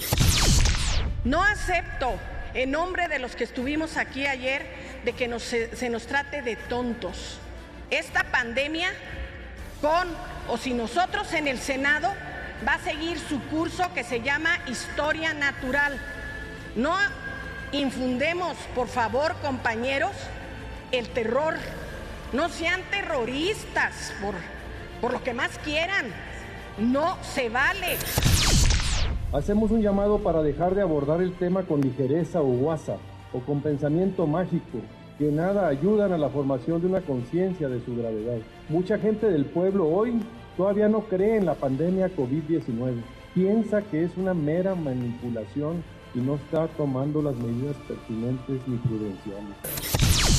No acepto en nombre de los que estuvimos aquí ayer, de que se nos trate de tontos. Esta pandemia, con o sin nosotros en el Senado, va a seguir su curso que se llama historia natural. No infundemos, por favor, compañeros, el terror. No sean terroristas por, por lo que más quieran. No se vale. Hacemos un llamado para dejar de abordar el tema con ligereza o guasa o con pensamiento mágico, que nada ayudan a la formación de una conciencia de su gravedad. Mucha gente del pueblo hoy todavía no cree en la pandemia COVID-19. Piensa que es una mera manipulación y no está tomando las medidas pertinentes ni prudenciales.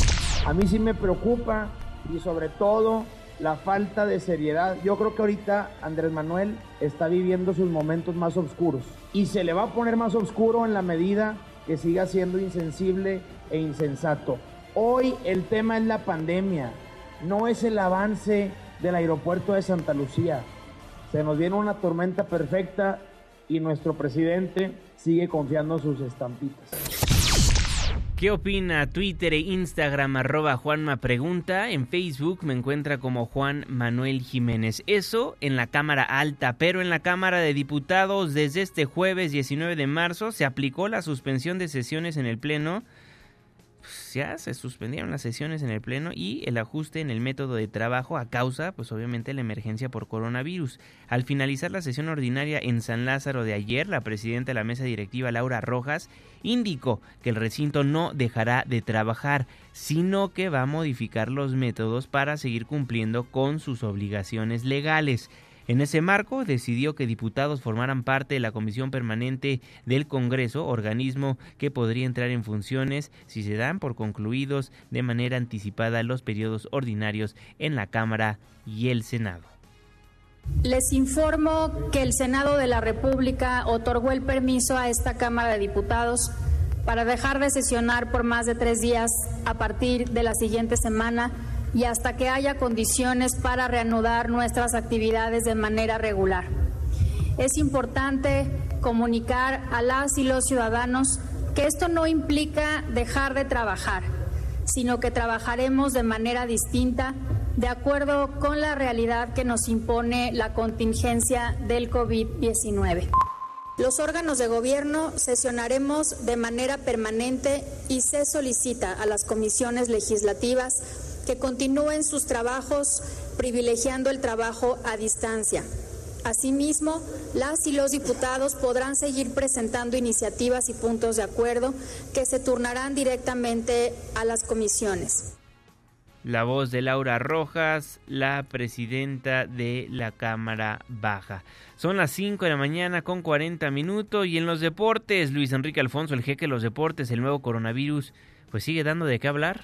A mí sí me preocupa y sobre todo la falta de seriedad. Yo creo que ahorita Andrés Manuel está viviendo sus momentos más oscuros y se le va a poner más oscuro en la medida que siga siendo insensible e insensato. Hoy el tema es la pandemia, no es el avance del aeropuerto de Santa Lucía. Se nos viene una tormenta perfecta y nuestro presidente sigue confiando sus estampitas. ¿Qué opina Twitter e Instagram arroba Juanma Pregunta? En Facebook me encuentra como Juan Manuel Jiménez. Eso en la Cámara Alta, pero en la Cámara de Diputados desde este jueves 19 de marzo se aplicó la suspensión de sesiones en el Pleno pues, ya se suspendieron las sesiones en el Pleno y el ajuste en el método de trabajo a causa, pues obviamente, la emergencia por coronavirus. Al finalizar la sesión ordinaria en San Lázaro de ayer, la presidenta de la mesa directiva, Laura Rojas, indicó que el recinto no dejará de trabajar, sino que va a modificar los métodos para seguir cumpliendo con sus obligaciones legales. En ese marco, decidió que diputados formaran parte de la Comisión Permanente del Congreso, organismo que podría entrar en funciones si se dan por concluidos de manera anticipada los periodos ordinarios en la Cámara y el Senado. Les informo que el Senado de la República otorgó el permiso a esta Cámara de Diputados para dejar de sesionar por más de tres días a partir de la siguiente semana y hasta que haya condiciones para reanudar nuestras actividades de manera regular. Es importante comunicar a las y los ciudadanos que esto no implica dejar de trabajar, sino que trabajaremos de manera distinta de acuerdo con la realidad que nos impone la contingencia del COVID-19. Los órganos de gobierno sesionaremos de manera permanente y se solicita a las comisiones legislativas que continúen sus trabajos privilegiando el trabajo a distancia. Asimismo, las y los diputados podrán seguir presentando iniciativas y puntos de acuerdo que se turnarán directamente a las comisiones. La voz de Laura Rojas, la presidenta de la Cámara Baja. Son las 5 de la mañana con 40 minutos y en los deportes, Luis Enrique Alfonso, el jeque de los deportes, el nuevo coronavirus, pues sigue dando de qué hablar.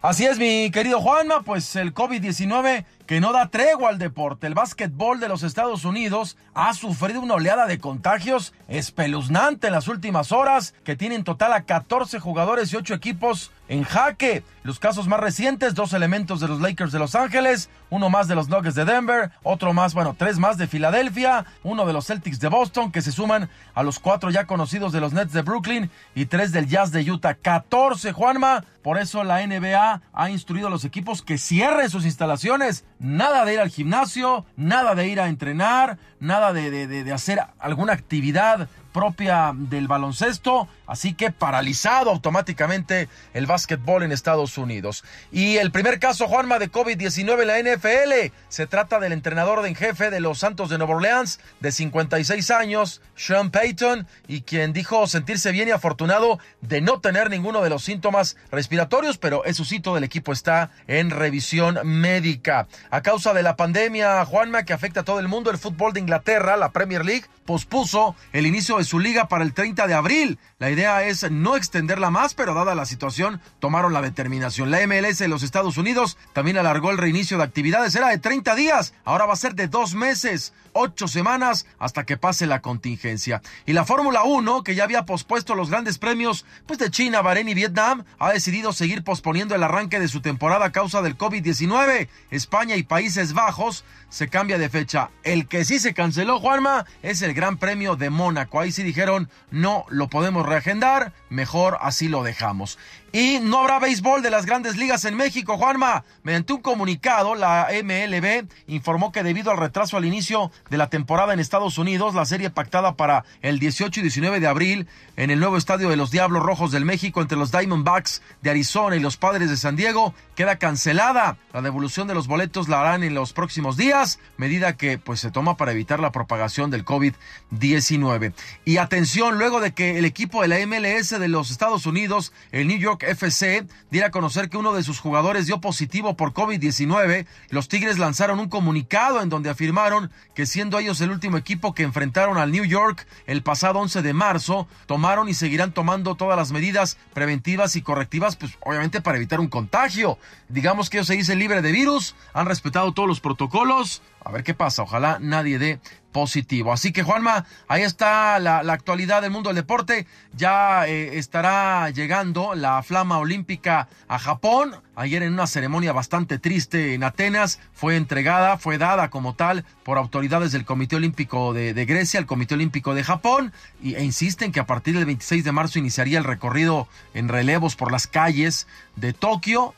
Así es, mi querido Juanma, pues el COVID-19 que no da tregua al deporte. El básquetbol de los Estados Unidos ha sufrido una oleada de contagios espeluznante en las últimas horas, que tiene en total a 14 jugadores y 8 equipos en jaque. Los casos más recientes, dos elementos de los Lakers de Los Ángeles, uno más de los Nuggets de Denver, otro más, bueno, tres más de Filadelfia, uno de los Celtics de Boston, que se suman a los cuatro ya conocidos de los Nets de Brooklyn y tres del Jazz de Utah. 14, Juanma. Por eso la NBA ha instruido a los equipos que cierren sus instalaciones Nada de ir al gimnasio, nada de ir a entrenar, nada de, de, hacer alguna actividad propia del baloncesto, así que paralizado automáticamente el básquetbol en Estados Unidos. Y el primer caso, Juanma, de COVID-19 en la NFL, se trata del entrenador en jefe de los Santos de Nueva Orleans, de 56 años, Sean Payton, y quien dijo sentirse bien y afortunado de no tener ninguno de los síntomas respiratorios, pero eso sí, todo el equipo está en revisión médica. A causa de la pandemia, Juanma, que afecta a todo el mundo, el fútbol de Inglaterra, la Premier League, pospuso el inicio de su liga para el 30 de abril. La idea es no extenderla más, pero dada la situación, tomaron la determinación. La MLS de los Estados Unidos también alargó el reinicio de actividades. Era de 30 días, ahora va a ser de dos meses, ocho semanas hasta que pase la contingencia. Y la Fórmula 1, que ya había pospuesto los grandes premios pues de China, Bahrein y Vietnam, ha decidido seguir posponiendo el arranque de su temporada a causa del COVID-19. España y Países Bajos se cambia de fecha. El que sí se canceló, Juanma, es el Gran Premio de Mónaco. Ahí y dijeron no lo podemos reagendar, mejor así lo dejamos. Y no habrá béisbol de las grandes ligas en México, Juanma. Mediante un comunicado, la MLB informó que debido al retraso al inicio de la temporada en Estados Unidos, la serie pactada para el 18 y 19 de abril en el nuevo estadio de los Diablos Rojos del México entre los Diamondbacks de Arizona y los Padres de San Diego queda cancelada. La devolución de los boletos la harán en los próximos días, medida que pues se toma para evitar la propagación del COVID-19. Y atención, luego de que el equipo de la MLS de los Estados Unidos, el New York FC diera a conocer que uno de sus jugadores dio positivo por COVID-19, los Tigres lanzaron un comunicado en donde afirmaron que siendo ellos el último equipo que enfrentaron al New York el pasado 11 de marzo, tomaron y seguirán tomando todas las medidas preventivas y correctivas, pues obviamente para evitar un contagio. Digamos que ellos se dicen libre de virus, han respetado todos los protocolos, a ver qué pasa, ojalá nadie dé positivo. Así que Juanma, ahí está la, actualidad del mundo del deporte. Ya eh, estará llegando la flama olímpica a Japón. Ayer en una ceremonia bastante triste en Atenas fue entregada, fue dada como tal por autoridades del Comité Olímpico de, Grecia, el Comité Olímpico de Japón, y, e insisten que a partir del 26 de marzo iniciaría el recorrido en relevos por las calles de Tokio.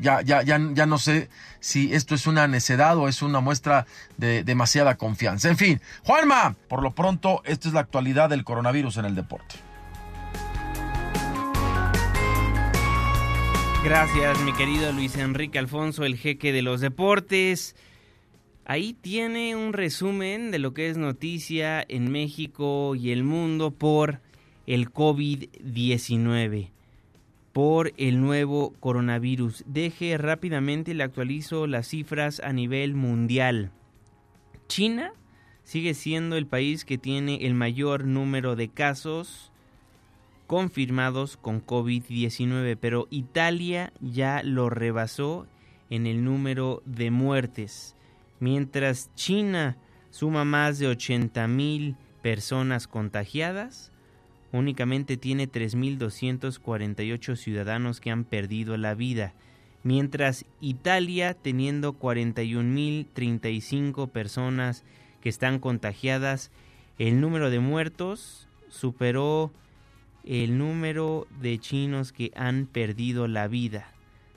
Ya, ya, ya, ya no sé si esto es una necedad o es una muestra de demasiada confianza. En fin, Juanma, por lo pronto, esta es la actualidad del coronavirus en el deporte. Gracias, mi querido Luis Enrique Alfonso, el jeque de los deportes. Ahí tiene un resumen de lo que es noticia en México y el mundo por el COVID-19 por el nuevo coronavirus. Deje rápidamente, le actualizo las cifras a nivel mundial. China sigue siendo el país que tiene el mayor número de casos confirmados con COVID-19, pero Italia ya lo rebasó en el número de muertes. Mientras China suma más de 80 mil personas contagiadas, únicamente tiene 3.248 ciudadanos que han perdido la vida, mientras Italia, teniendo 41.035 personas que están contagiadas, el número de muertos superó el número de chinos que han perdido la vida.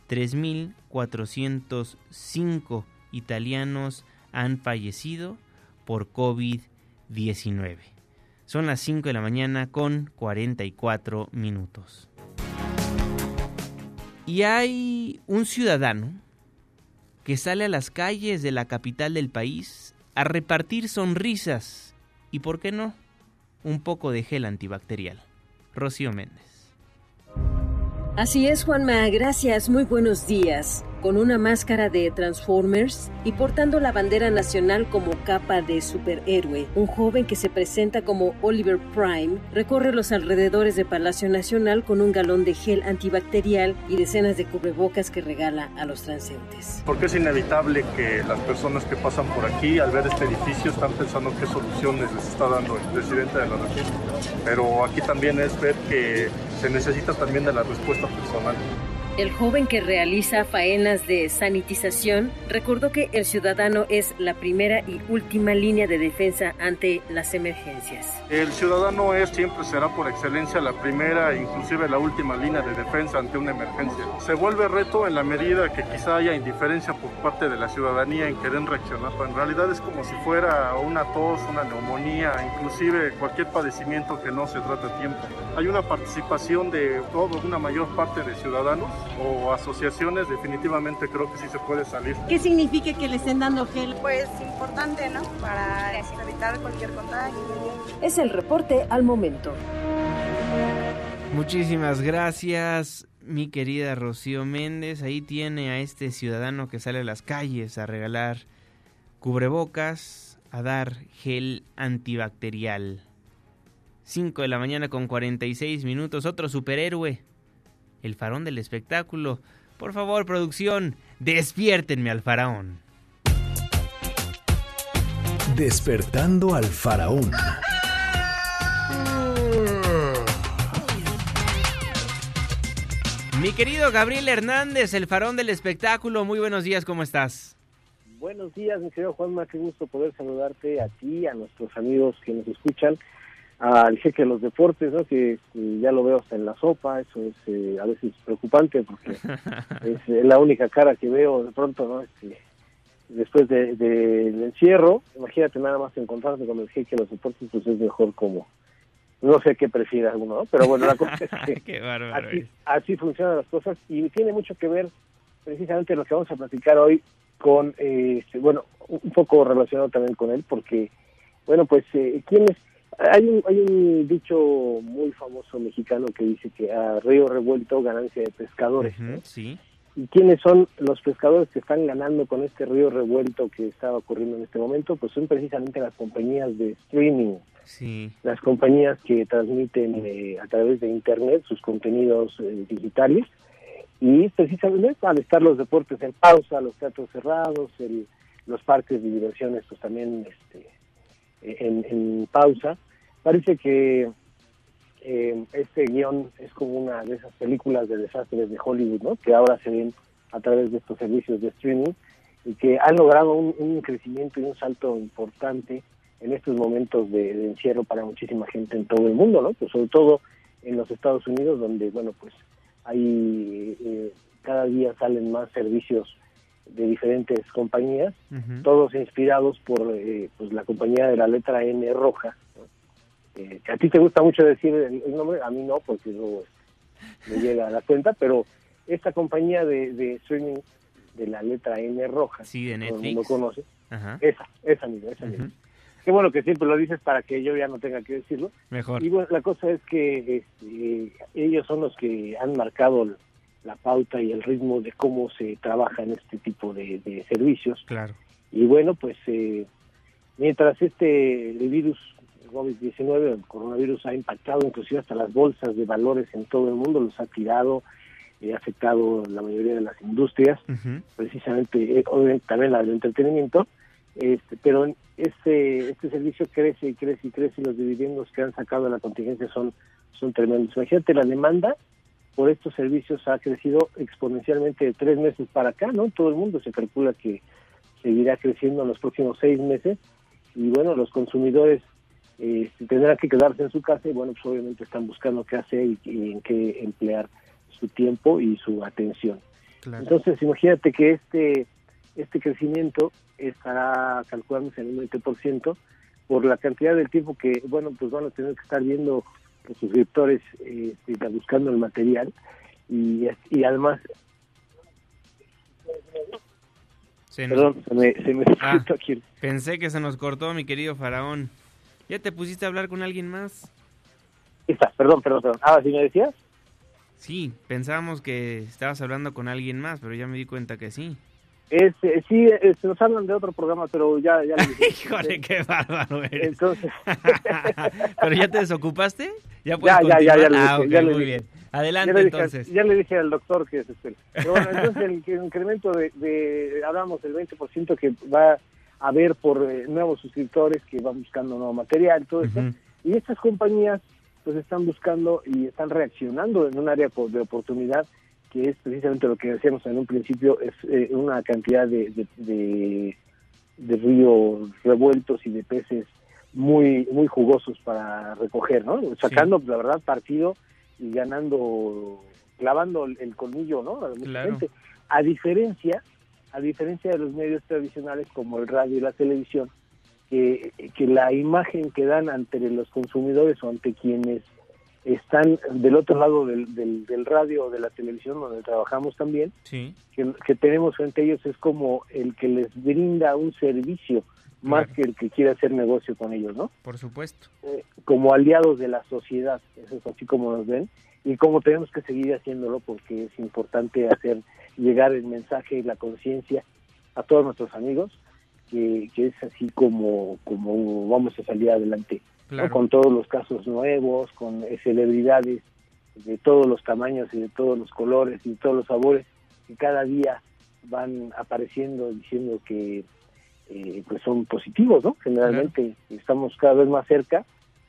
3.405 italianos han fallecido por COVID-19. Son las 5 de la mañana con 44 minutos. Y hay un ciudadano que sale a las calles de la capital del país a repartir sonrisas y, ¿por qué no?, un poco de gel antibacterial. Rocío Méndez. Así es, Juanma. Gracias. Muy buenos días con una máscara de Transformers y portando la bandera nacional como capa de superhéroe. Un joven que se presenta como Oliver Prime recorre los alrededores de Palacio Nacional con un galón de gel antibacterial y decenas de cubrebocas que regala a los transeúntes. Porque es inevitable que las personas que pasan por aquí al ver este edificio están pensando qué soluciones les está dando el presidente de la República. Pero aquí también es ver que se necesita también de la respuesta personal. El joven que realiza faenas de sanitización recordó que el ciudadano es la primera y última línea de defensa ante las emergencias. El ciudadano es siempre será por excelencia la primera e inclusive la última línea de defensa ante una emergencia. Se vuelve reto en la medida que quizá haya indiferencia por parte de la ciudadanía en querer reaccionar, pero en realidad es como si fuera una tos, una neumonía, inclusive cualquier padecimiento que no se trate a tiempo. Hay una participación de todo, una mayor parte de ciudadanos o asociaciones, definitivamente creo que sí se puede salir. ¿Qué significa que le estén dando gel? Pues importante, ¿no? Para evitar cualquier contagio. Es el reporte al momento. Muchísimas gracias, mi querida Rocío Méndez. Ahí tiene a este ciudadano que sale a las calles a regalar cubrebocas, a dar gel antibacterial. 5 de la mañana con 46 minutos, otro superhéroe el farón del espectáculo. Por favor, producción, despiértenme al faraón. Despertando al faraón. Mi querido Gabriel Hernández, el farón del espectáculo, muy buenos días, ¿cómo estás? Buenos días, mi querido Juanma, qué gusto poder saludarte a ti, a nuestros amigos que nos escuchan. Al jeque de los deportes, ¿no? que ya lo veo hasta en la sopa, eso es eh, a veces preocupante porque es la única cara que veo de pronto, ¿no? Este, después del de, encierro, imagínate nada más encontrarse con el jeque de los deportes, pues es mejor como, no sé qué prefiere alguno, ¿no? pero bueno, la cosa es que así, así, funcionan las cosas y tiene mucho que ver precisamente lo que vamos a platicar hoy con, eh, este, bueno, un poco relacionado también con él, porque, bueno, pues, eh, ¿quiénes hay un, hay un dicho muy famoso mexicano que dice que a río revuelto ganancia de pescadores. Sí. ¿Y quiénes son los pescadores que están ganando con este río revuelto que está ocurriendo en este momento? Pues son precisamente las compañías de streaming. Sí. Las compañías que transmiten eh, a través de Internet sus contenidos eh, digitales. Y precisamente al estar los deportes en pausa, los teatros cerrados, el, los parques de diversiones pues también este, en, en pausa, parece que eh, este guion es como una de esas películas de desastres de Hollywood, ¿no? Que ahora se ven a través de estos servicios de streaming y que han logrado un, crecimiento y un salto importante en estos momentos de, encierro para muchísima gente en todo el mundo, ¿no? Pues sobre todo en los Estados Unidos, donde, bueno, pues hay eh, cada día salen más servicios de diferentes compañías, todos inspirados por eh, pues la compañía de la letra N roja, eh, a ti te gusta mucho decir el, nombre, a mí no, porque no me llega a la cuenta, pero esta compañía de, de streaming de la letra N roja, sí, de Netflix. lo conoce, esa, esa misma, esa misma. Qué bueno que siempre lo dices para que yo ya no tenga que decirlo. Mejor. Y bueno, la cosa es que este, ellos son los que han marcado la pauta y el ritmo de cómo se trabaja en este tipo de, servicios. Claro. Y bueno, pues eh, mientras este virus COVID-19, el coronavirus ha impactado inclusive hasta las bolsas de valores en todo el mundo, los ha tirado, eh, ha afectado la mayoría de las industrias, precisamente, eh, obviamente también la del entretenimiento, este, pero este este servicio crece y crece y crece y los dividendos que han sacado de la contingencia son son tremendos. Imagínate la demanda por estos servicios ha crecido exponencialmente de tres meses para acá, ¿no? Todo el mundo se calcula que seguirá creciendo en los próximos seis meses y bueno, los consumidores eh, tendrán que quedarse en su casa y bueno, pues obviamente están buscando qué hacer y, en qué emplear su tiempo y su atención. Entonces, imagínate que este este crecimiento estará calculándose en un 20% por la cantidad de tiempo que, bueno, pues van a tener que estar viendo los suscriptores eh, buscando el material y, y además Perdón, se me, se me ah, aquí. Pensé que se nos cortó, mi querido faraón. ¿Ya te pusiste a hablar con alguien más? Está, perdón, perdón, perdón. Ah, ¿sí me decías? Sí, pensábamos que estabas hablando con alguien más, pero ya me di cuenta que sí. Este, sí, este, nos hablan de otro programa, pero ya... ya Híjole, qué bárbaro eres. Entonces... ¿Pero ya te desocupaste? Ya, ya, ya, ya, ya, ah, ya muy bien. Adelante, entonces. Ya le dije al doctor que es este. Pero bueno, entonces el, incremento de, de, hablamos del 20% que va a haber por eh, nuevos suscriptores que van buscando nuevo material, todo eso. Y estas compañías pues están buscando y están reaccionando en un área de oportunidad que es precisamente lo que decíamos en un principio, es eh, una cantidad de, de, ríos revueltos y de peces muy muy jugosos para recoger, ¿no? Sacando, la verdad, partido y ganando, clavando el, colmillo, ¿no? A diferencia, a diferencia de los medios tradicionales como el radio y la televisión, que, que la imagen que dan ante los consumidores o ante quienes están del otro lado del, del, radio o de la televisión donde trabajamos también, sí. que, tenemos frente a ellos es como el que les brinda un servicio más que el que quiere hacer negocio con ellos, ¿no? Por supuesto. Eh, como aliados de la sociedad, eso es así como nos ven, y como tenemos que seguir haciéndolo porque es importante hacer llegar el mensaje y la conciencia a todos nuestros amigos, que, que es así como, como vamos a salir adelante con todos los casos nuevos, con celebridades de todos los tamaños y de todos los colores y de todos los sabores que cada día van apareciendo diciendo que eh, pues son positivos, ¿no? Generalmente estamos cada vez más cerca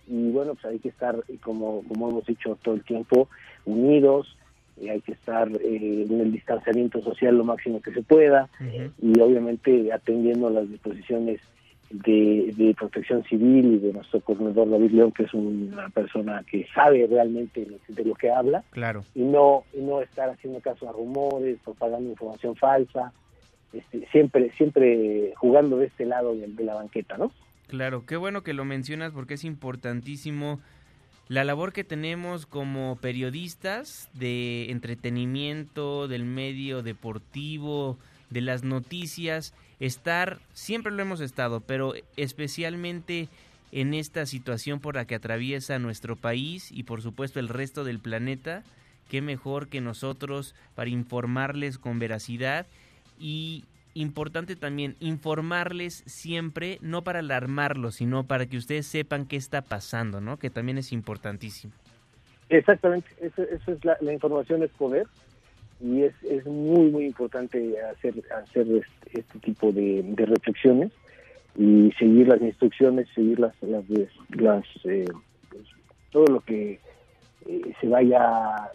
y bueno, pues hay que estar, como, como hemos dicho todo el tiempo, unidos, y hay que estar eh, en el distanciamiento social lo máximo que se pueda y obviamente atendiendo las disposiciones de, protección civil y de nuestro coordinador David León, que es una persona que sabe realmente de lo que habla. Claro. Y no, y no estar haciendo caso a rumores, propagando información falsa, este, siempre, siempre jugando de este lado de, de la banqueta, ¿no? Claro, qué bueno que lo mencionas porque es importantísimo la labor que tenemos como periodistas de entretenimiento, del medio deportivo, de las noticias, estar, siempre lo hemos estado, pero especialmente en esta situación por la que atraviesa nuestro país y por supuesto el resto del planeta, qué mejor que nosotros para informarles con veracidad y importante también informarles siempre, no para alarmarlos, sino para que ustedes sepan qué está pasando, ¿no? Que también es importantísimo. Exactamente, eso, es la, la, información es poder y es, es muy, muy importante hacer, hacer este, este tipo de, reflexiones y seguir las instrucciones, seguir las, las, las eh, pues, todo lo que eh, se vaya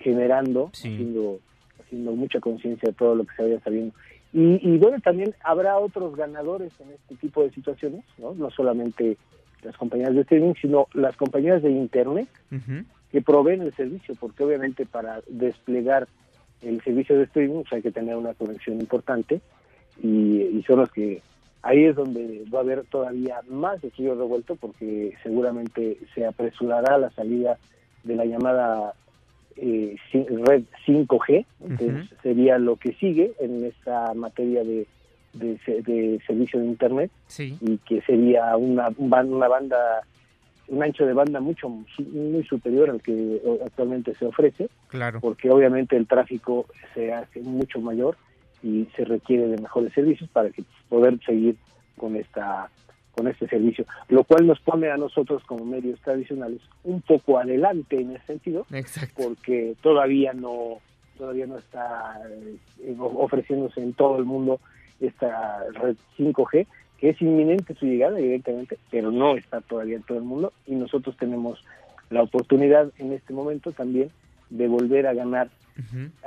generando, haciendo, haciendo mucha conciencia de todo lo que se vaya sabiendo. Y, y, bueno, también habrá otros ganadores en este tipo de situaciones, ¿no? No solamente las compañías de streaming, sino las compañías de Internet que proveen el servicio, porque obviamente para desplegar el servicio de streaming pues, hay que tener una conexión importante y, son los que ahí es donde va a haber todavía más estudio revuelto porque seguramente se apresurará la salida de la llamada eh, red 5G, que sería lo que sigue en esta materia de, de, servicio de Internet y que sería una, una banda un ancho de banda mucho muy superior al que actualmente se ofrece, claro. porque obviamente el tráfico se hace mucho mayor y se requiere de mejores servicios para que poder seguir con esta con este servicio, lo cual nos pone a nosotros como medios tradicionales un poco adelante en ese sentido, porque todavía no todavía no está eh, ofreciéndose en todo el mundo esta red 5G que es inminente su llegada evidentemente, pero no está todavía en todo el mundo y nosotros tenemos la oportunidad en este momento también de volver a ganar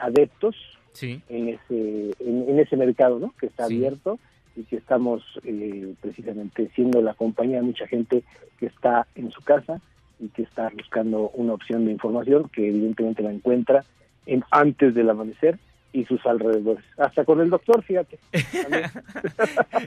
adeptos en ese en, ese mercado ¿no? que está abierto y que estamos eh, precisamente siendo la compañía de mucha gente que está en su casa y que está buscando una opción de información que evidentemente la encuentra en antes del amanecer y sus alrededores. Hasta con el doctor, fíjate.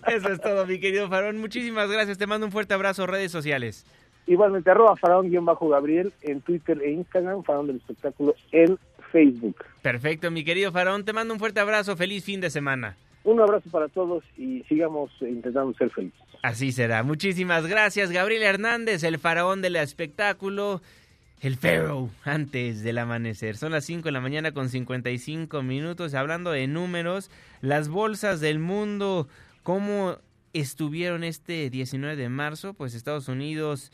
Eso es todo, mi querido Farón. Muchísimas gracias. Te mando un fuerte abrazo. Redes sociales. Igualmente, arroba Farón-Gabriel en Twitter e Instagram, Farón del Espectáculo en Facebook. Perfecto, mi querido Farón. Te mando un fuerte abrazo. Feliz fin de semana. Un abrazo para todos y sigamos intentando ser felices. Así será. Muchísimas gracias, Gabriel Hernández, el faraón del espectáculo el Pharaoh antes del amanecer. Son las 5 de la mañana con 55 minutos. Hablando de números, las bolsas del mundo, ¿cómo estuvieron este 19 de marzo? Pues Estados Unidos,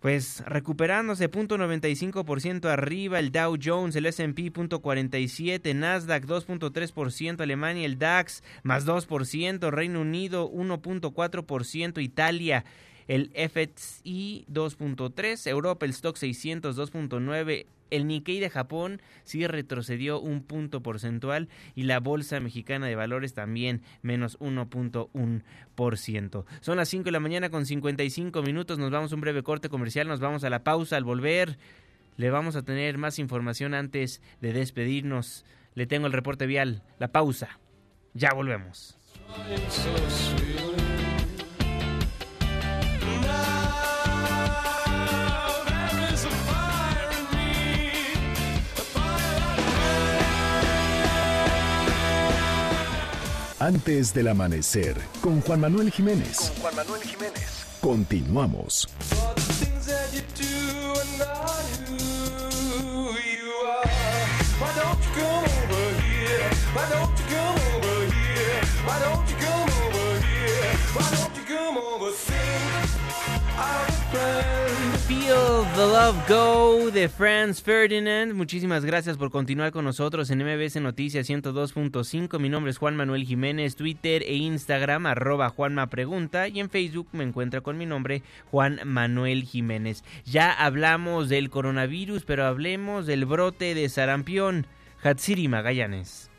pues recuperándose, punto 95% arriba, el Dow Jones, el S&P, punto 47, Nasdaq, 2.3%, Alemania, el DAX, más 2%, Reino Unido, 1.4%, Italia, el FTSE 2.3, Europa el Stock 600 2.9, el Nikkei de Japón sí retrocedió un punto porcentual y la Bolsa Mexicana de Valores también menos 1.1%. Son las 5 de la mañana con 55 minutos, nos vamos a un breve corte comercial, nos vamos a la pausa al volver. Le vamos a tener más información antes de despedirnos. Le tengo el reporte vial, la pausa. Ya volvemos. Antes del amanecer, con Juan Manuel Jiménez. Con Juan Manuel Jiménez. Continuamos. Feel the Love Go de Franz Ferdinand. Muchísimas gracias por continuar con nosotros en MBS Noticias 102.5. Mi nombre es Juan Manuel Jiménez, Twitter e Instagram, arroba Juanma Pregunta. Y en Facebook me encuentra con mi nombre, Juan Manuel Jiménez. Ya hablamos del coronavirus, pero hablemos del brote de sarampión. Hatsiri Magallanes.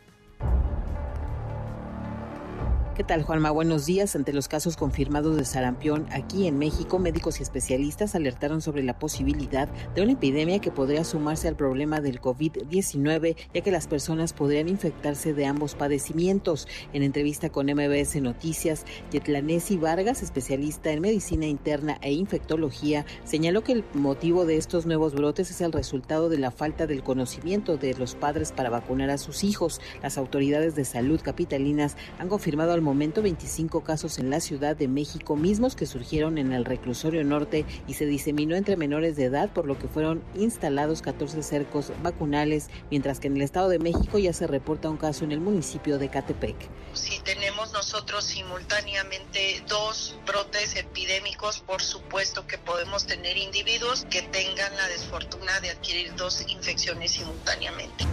¿Qué tal, Juanma? Buenos días. Ante los casos confirmados de sarampión aquí en México, médicos y especialistas alertaron sobre la posibilidad de una epidemia que podría sumarse al problema del COVID-19, ya que las personas podrían infectarse de ambos padecimientos. En entrevista con MBS Noticias, Yetlanesi Vargas, especialista en medicina interna e infectología, señaló que el motivo de estos nuevos brotes es el resultado de la falta del conocimiento de los padres para vacunar a sus hijos. Las autoridades de salud capitalinas han confirmado al momento 25 casos en la Ciudad de México, mismos que surgieron en el reclusorio norte y se diseminó entre menores de edad, por lo que fueron instalados 14 cercos vacunales, mientras que en el Estado de México ya se reporta un caso en el municipio de Catepec. Si tenemos nosotros simultáneamente dos brotes epidémicos, por supuesto que podemos tener individuos que tengan la desfortuna de adquirir dos infecciones simultáneamente.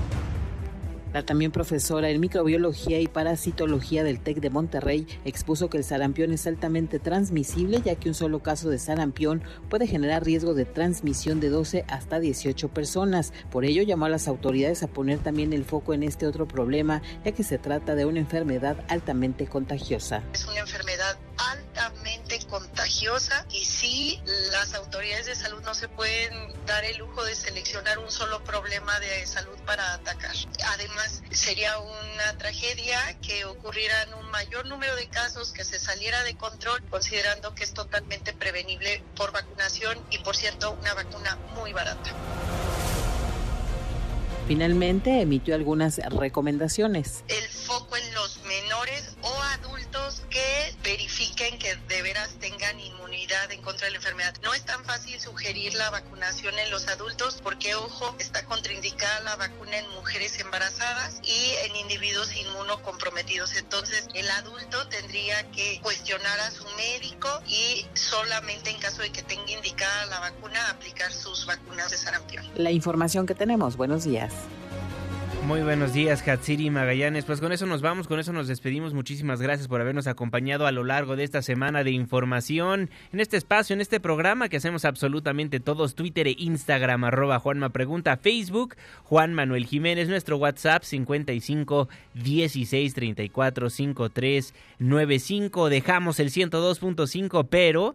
También profesora en microbiología y parasitología del TEC de Monterrey expuso que el sarampión es altamente transmisible ya que un solo caso de sarampión puede generar riesgo de transmisión de 12 hasta 18 personas. Por ello llamó a las autoridades a poner también el foco en este otro problema ya que se trata de una enfermedad altamente contagiosa. Es una enfermedad altamente contagiosa y sí, las autoridades de salud no se pueden dar el lujo de seleccionar un solo problema de salud para atacar. Sería una tragedia que ocurrieran un mayor número de casos, que se saliera de control, considerando que es totalmente prevenible por vacunación y, por cierto, una vacuna muy barata. Finalmente emitió algunas recomendaciones. El foco en menores o adultos que verifiquen que de veras tengan inmunidad en contra de la enfermedad. No es tan fácil sugerir la vacunación en los adultos porque, ojo, está contraindicada la vacuna en mujeres embarazadas y en individuos inmunocomprometidos. Entonces, el adulto tendría que cuestionar a su médico y solamente en caso de que tenga indicada la vacuna, aplicar sus vacunas de sarampión. La información que tenemos. Buenos días. Muy buenos días, Hatsiri Magallanes. Pues con eso nos vamos, con eso nos despedimos. Muchísimas gracias por habernos acompañado a lo largo de esta semana de información en este espacio, en este programa que hacemos absolutamente todos, Twitter e Instagram, arroba Juanma Pregunta, Facebook, Juan Manuel Jiménez, nuestro WhatsApp 55 16 34 53 95. Dejamos el 102.5, pero